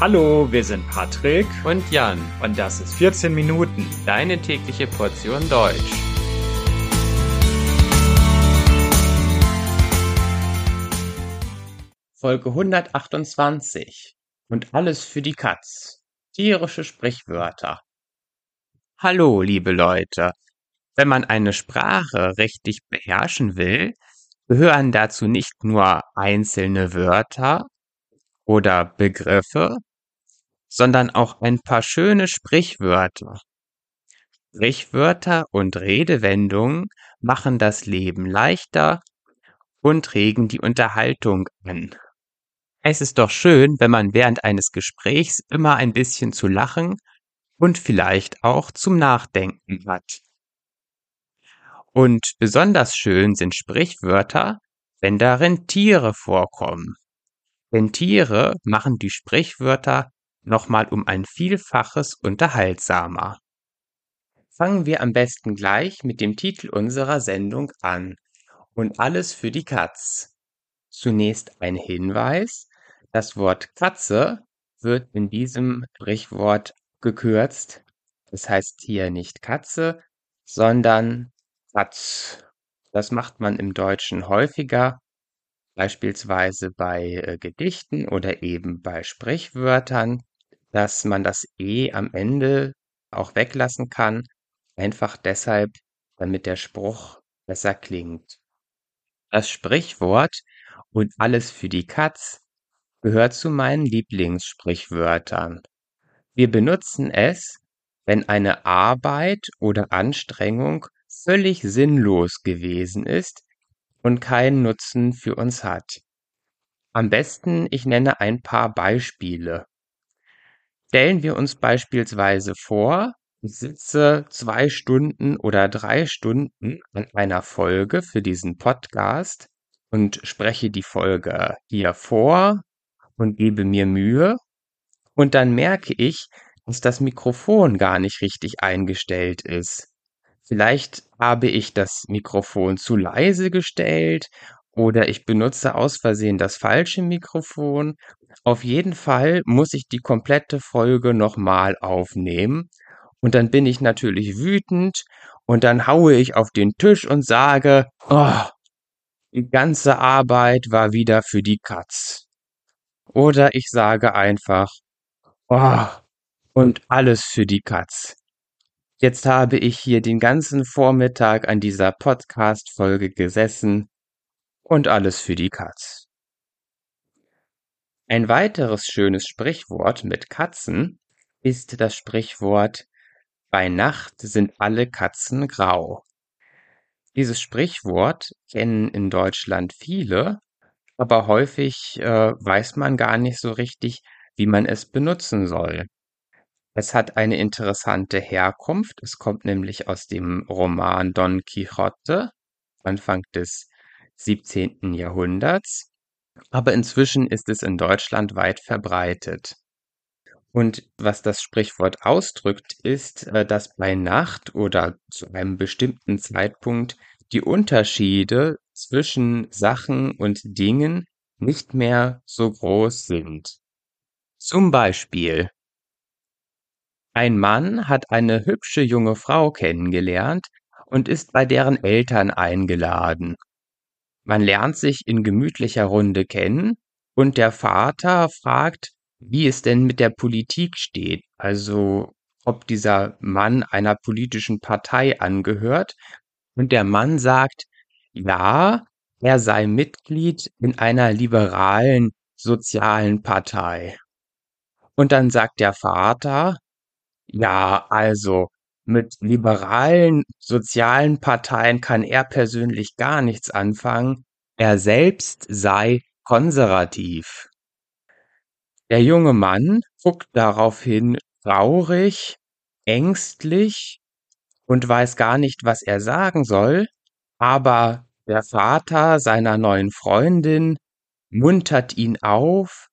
Hallo, wir sind Patrick und Jan und das ist 14 Minuten. Deine tägliche Portion Deutsch. Folge 128 und alles für die Katz. Tierische Sprichwörter. Hallo, liebe Leute. Wenn man eine Sprache richtig beherrschen will, gehören dazu nicht nur einzelne Wörter oder Begriffe, sondern auch ein paar schöne Sprichwörter. Sprichwörter und Redewendungen machen das Leben leichter und regen die Unterhaltung an. Es ist doch schön, wenn man während eines Gesprächs immer ein bisschen zu lachen und vielleicht auch zum Nachdenken hat. Und besonders schön sind Sprichwörter, wenn darin Tiere vorkommen. Denn Tiere machen die Sprichwörter nochmal um ein Vielfaches unterhaltsamer. Fangen wir am besten gleich mit dem Titel unserer Sendung an. Und alles für die Katz. Zunächst ein Hinweis. Das Wort Katze wird in diesem Sprichwort gekürzt. Das heißt hier nicht Katze, sondern Katz. Das macht man im Deutschen häufiger, beispielsweise bei äh, Gedichten oder eben bei Sprichwörtern dass man das E am Ende auch weglassen kann, einfach deshalb, damit der Spruch besser klingt. Das Sprichwort und alles für die Katz gehört zu meinen Lieblingssprichwörtern. Wir benutzen es, wenn eine Arbeit oder Anstrengung völlig sinnlos gewesen ist und keinen Nutzen für uns hat. Am besten, ich nenne ein paar Beispiele. Stellen wir uns beispielsweise vor, ich sitze zwei Stunden oder drei Stunden an einer Folge für diesen Podcast und spreche die Folge hier vor und gebe mir Mühe. Und dann merke ich, dass das Mikrofon gar nicht richtig eingestellt ist. Vielleicht habe ich das Mikrofon zu leise gestellt oder ich benutze aus Versehen das falsche Mikrofon. Auf jeden Fall muss ich die komplette Folge nochmal aufnehmen. Und dann bin ich natürlich wütend und dann haue ich auf den Tisch und sage, oh, die ganze Arbeit war wieder für die Katz. Oder ich sage einfach, oh, und alles für die Katz. Jetzt habe ich hier den ganzen Vormittag an dieser Podcast-Folge gesessen und alles für die Katz. Ein weiteres schönes Sprichwort mit Katzen ist das Sprichwort Bei Nacht sind alle Katzen grau. Dieses Sprichwort kennen in Deutschland viele, aber häufig äh, weiß man gar nicht so richtig, wie man es benutzen soll. Es hat eine interessante Herkunft. Es kommt nämlich aus dem Roman Don Quixote, Anfang des 17. Jahrhunderts, aber inzwischen ist es in Deutschland weit verbreitet. Und was das Sprichwort ausdrückt, ist, äh, dass bei Nacht oder zu einem bestimmten Zeitpunkt die Unterschiede zwischen Sachen und Dingen nicht mehr so groß sind. Zum Beispiel ein Mann hat eine hübsche junge Frau kennengelernt und ist bei deren Eltern eingeladen. Man lernt sich in gemütlicher Runde kennen und der Vater fragt, wie es denn mit der Politik steht, also ob dieser Mann einer politischen Partei angehört. Und der Mann sagt, ja, er sei Mitglied in einer liberalen sozialen Partei. Und dann sagt der Vater, ja, also mit liberalen sozialen Parteien kann er persönlich gar nichts anfangen. Er selbst sei konservativ. Der junge Mann guckt daraufhin traurig, ängstlich und weiß gar nicht, was er sagen soll, aber der Vater seiner neuen Freundin muntert ihn auf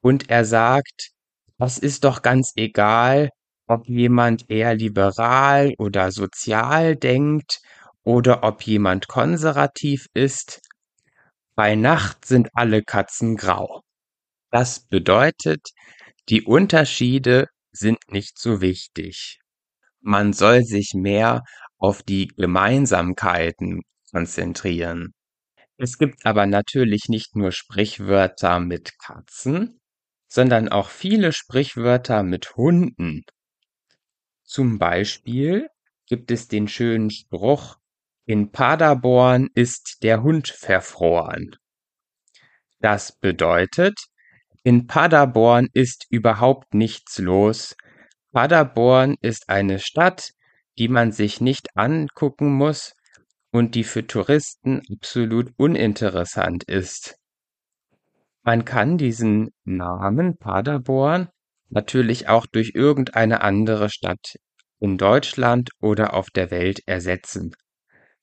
und er sagt, das ist doch ganz egal, ob jemand eher liberal oder sozial denkt oder ob jemand konservativ ist. Bei Nacht sind alle Katzen grau. Das bedeutet, Die Unterschiede sind nicht so wichtig. Man soll sich mehr auf die Gemeinsamkeiten konzentrieren. Es gibt aber natürlich nicht nur Sprichwörter mit Katzen, sondern auch viele Sprichwörter mit Hunden. Zum Beispiel gibt es den schönen Spruch, in Paderborn ist der Hund verfroren. Das bedeutet, in Paderborn ist überhaupt nichts los. Paderborn ist eine Stadt, die man sich nicht angucken muss und die für Touristen absolut uninteressant ist. Man kann diesen Namen Paderborn natürlich auch durch irgendeine andere Stadt in Deutschland oder auf der Welt ersetzen.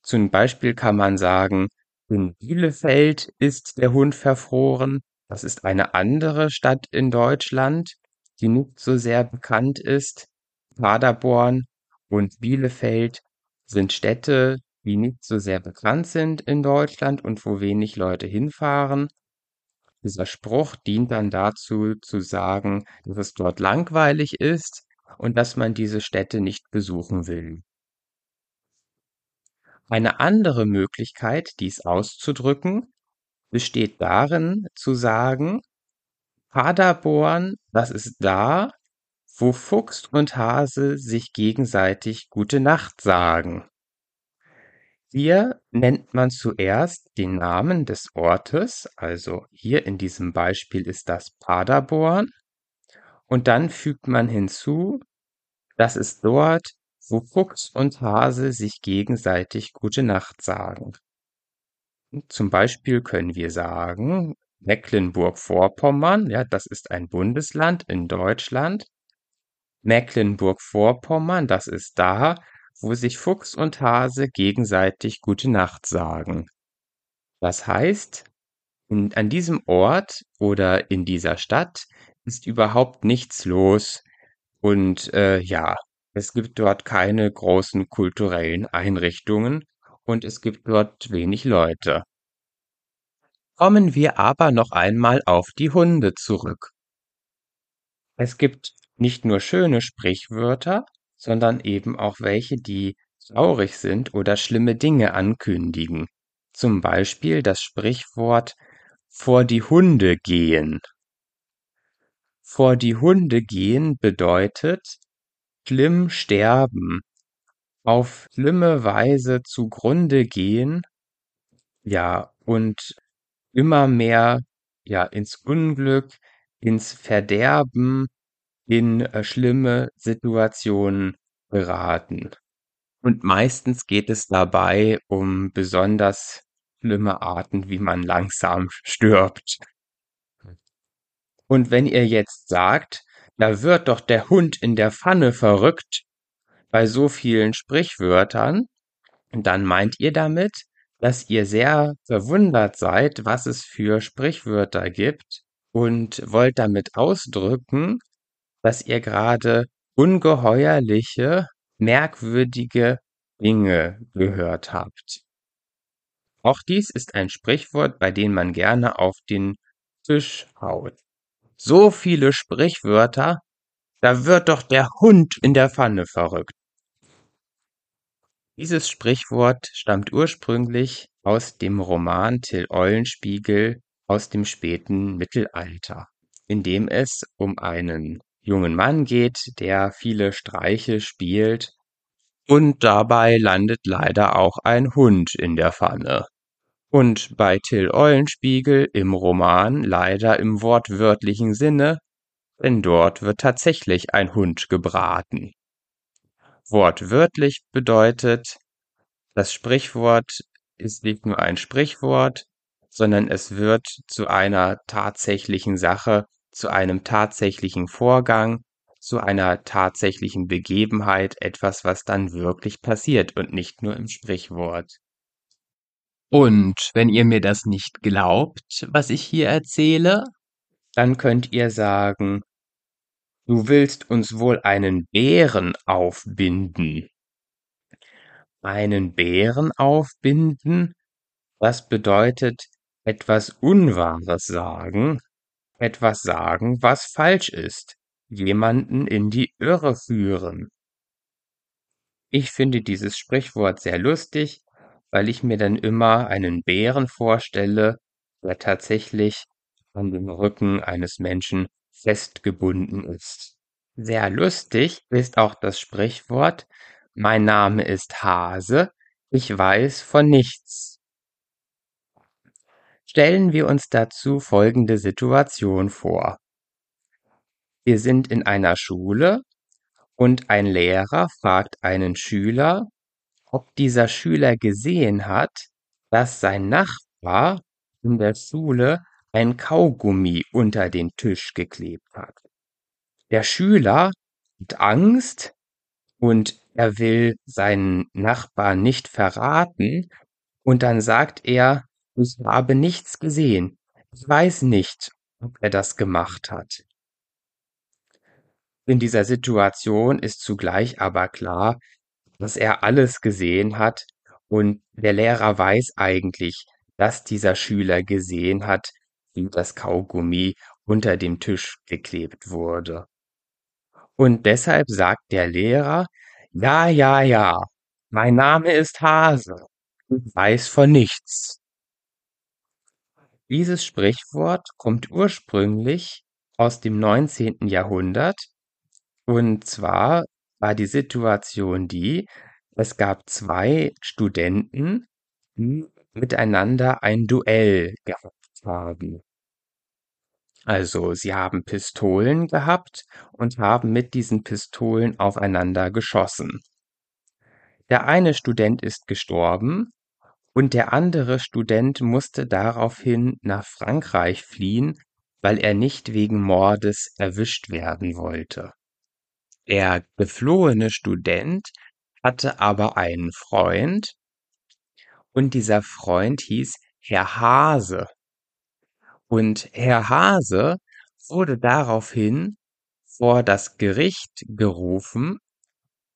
Zum Beispiel kann man sagen, in Bielefeld ist der Hund verfroren. Das ist eine andere Stadt in Deutschland, die nicht so sehr bekannt ist. Paderborn und Bielefeld sind Städte, die nicht so sehr bekannt sind in Deutschland und wo wenig Leute hinfahren. Dieser Spruch dient dann dazu zu sagen, dass es dort langweilig ist und dass man diese Städte nicht besuchen will. Eine andere Möglichkeit, dies auszudrücken, besteht darin, zu sagen, Paderborn, das ist da, wo Fuchs und Hase sich gegenseitig Gute Nacht sagen. Hier nennt man zuerst den Namen des Ortes, also hier in diesem Beispiel ist das Paderborn, und dann fügt man hinzu, dass es dort wo Fuchs und Hase sich gegenseitig Gute Nacht sagen. Zum Beispiel können wir sagen, Mecklenburg-Vorpommern, ja, das ist ein Bundesland in Deutschland. Mecklenburg-Vorpommern, das ist da, wo sich Fuchs und Hase gegenseitig Gute Nacht sagen. Das heißt, in, an diesem Ort oder in dieser Stadt ist überhaupt nichts los und äh, ja, es gibt dort keine großen kulturellen Einrichtungen und es gibt dort wenig Leute. Kommen wir aber noch einmal auf die Hunde zurück. Es gibt nicht nur schöne Sprichwörter, sondern eben auch welche, die traurig sind oder schlimme Dinge ankündigen. Zum Beispiel das Sprichwort vor die Hunde gehen. Vor die Hunde gehen bedeutet, schlimm sterben, auf schlimme Weise zugrunde gehen, ja, und immer mehr, ja, ins Unglück, ins Verderben, in äh, schlimme Situationen geraten. Und meistens geht es dabei um besonders schlimme Arten, wie man langsam stirbt. Und wenn ihr jetzt sagt, da wird doch der Hund in der Pfanne verrückt bei so vielen Sprichwörtern. Dann meint ihr damit, dass ihr sehr verwundert seid, was es für Sprichwörter gibt und wollt damit ausdrücken, dass ihr gerade ungeheuerliche, merkwürdige Dinge gehört habt. Auch dies ist ein Sprichwort, bei dem man gerne auf den Tisch haut so viele Sprichwörter, da wird doch der Hund in der Pfanne verrückt. Dieses Sprichwort stammt ursprünglich aus dem Roman Till Eulenspiegel aus dem späten Mittelalter, in dem es um einen jungen Mann geht, der viele Streiche spielt, und dabei landet leider auch ein Hund in der Pfanne. Und bei Till Eulenspiegel im Roman leider im wortwörtlichen Sinne, denn dort wird tatsächlich ein Hund gebraten. Wortwörtlich bedeutet, das Sprichwort ist nicht nur ein Sprichwort, sondern es wird zu einer tatsächlichen Sache, zu einem tatsächlichen Vorgang, zu einer tatsächlichen Begebenheit, etwas, was dann wirklich passiert und nicht nur im Sprichwort. Und wenn ihr mir das nicht glaubt, was ich hier erzähle, dann könnt ihr sagen, du willst uns wohl einen Bären aufbinden. Einen Bären aufbinden, was bedeutet etwas Unwahres sagen etwas sagen, was falsch ist, jemanden in die Irre führen. Ich finde dieses Sprichwort sehr lustig, weil ich mir dann immer einen Bären vorstelle, der tatsächlich an dem Rücken eines Menschen festgebunden ist. Sehr lustig ist auch das Sprichwort Mein Name ist Hase, ich weiß von nichts. Stellen wir uns dazu folgende Situation vor. Wir sind in einer Schule und ein Lehrer fragt einen Schüler, ob dieser Schüler gesehen hat, dass sein Nachbar in der Schule ein Kaugummi unter den Tisch geklebt hat. Der Schüler hat Angst und er will seinen Nachbarn nicht verraten und dann sagt er, ich habe nichts gesehen. Ich weiß nicht, ob er das gemacht hat. In dieser Situation ist zugleich aber klar, dass er alles gesehen hat und der Lehrer weiß eigentlich, dass dieser Schüler gesehen hat, wie das Kaugummi unter dem Tisch geklebt wurde. Und deshalb sagt der Lehrer, ja, ja, ja, mein Name ist Hase, ich weiß von nichts. Dieses Sprichwort kommt ursprünglich aus dem 19. Jahrhundert und zwar war die Situation die, es gab zwei Studenten, die miteinander ein Duell gehabt haben. Also sie haben Pistolen gehabt und haben mit diesen Pistolen aufeinander geschossen. Der eine Student ist gestorben und der andere Student musste daraufhin nach Frankreich fliehen, weil er nicht wegen Mordes erwischt werden wollte. Der geflohene Student hatte aber einen Freund und dieser Freund hieß Herr Hase. Und Herr Hase wurde daraufhin vor das Gericht gerufen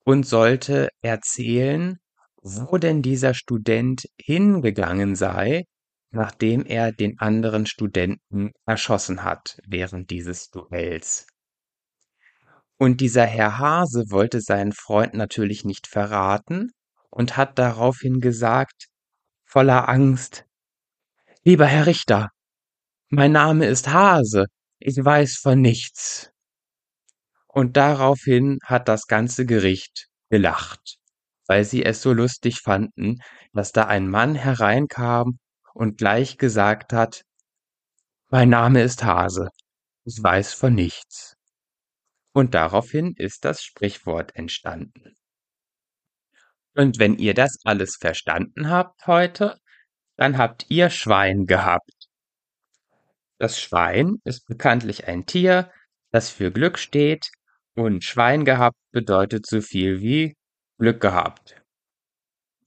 und sollte erzählen, wo denn dieser Student hingegangen sei, nachdem er den anderen Studenten erschossen hat während dieses Duells. Und dieser Herr Hase wollte seinen Freund natürlich nicht verraten und hat daraufhin gesagt, voller Angst, Lieber Herr Richter, mein Name ist Hase, ich weiß von nichts. Und daraufhin hat das ganze Gericht gelacht weil sie es so lustig fanden, dass da ein Mann hereinkam und gleich gesagt hat, mein Name ist Hase, ich weiß von nichts. Und daraufhin ist das Sprichwort entstanden. Und wenn ihr das alles verstanden habt heute, dann habt ihr Schwein gehabt. Das Schwein ist bekanntlich ein Tier, das für Glück steht, und Schwein gehabt bedeutet so viel wie Glück gehabt.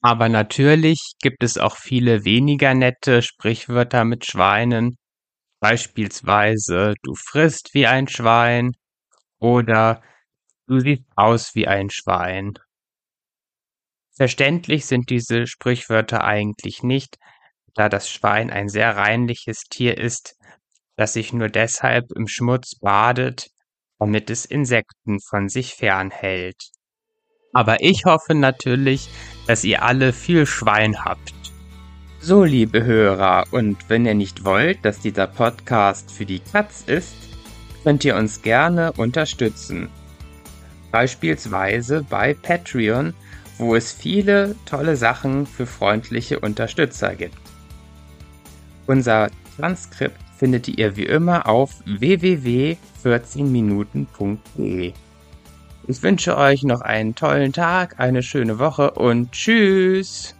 Aber natürlich gibt es auch viele weniger nette Sprichwörter mit Schweinen. Beispielsweise du frisst wie ein Schwein oder du siehst aus wie ein Schwein. Verständlich sind diese Sprichwörter eigentlich nicht, da das Schwein ein sehr reinliches Tier ist, das sich nur deshalb im Schmutz badet, damit es Insekten von sich fernhält. Aber ich hoffe natürlich, dass ihr alle viel Schwein habt. So, liebe Hörer, und wenn ihr nicht wollt, dass dieser Podcast für die Katz ist, könnt ihr uns gerne unterstützen. Beispielsweise bei Patreon, wo es viele tolle Sachen für freundliche Unterstützer gibt. Unser Transkript findet ihr wie immer auf www.14minuten.de. Ich wünsche euch noch einen tollen Tag, eine schöne Woche und tschüss.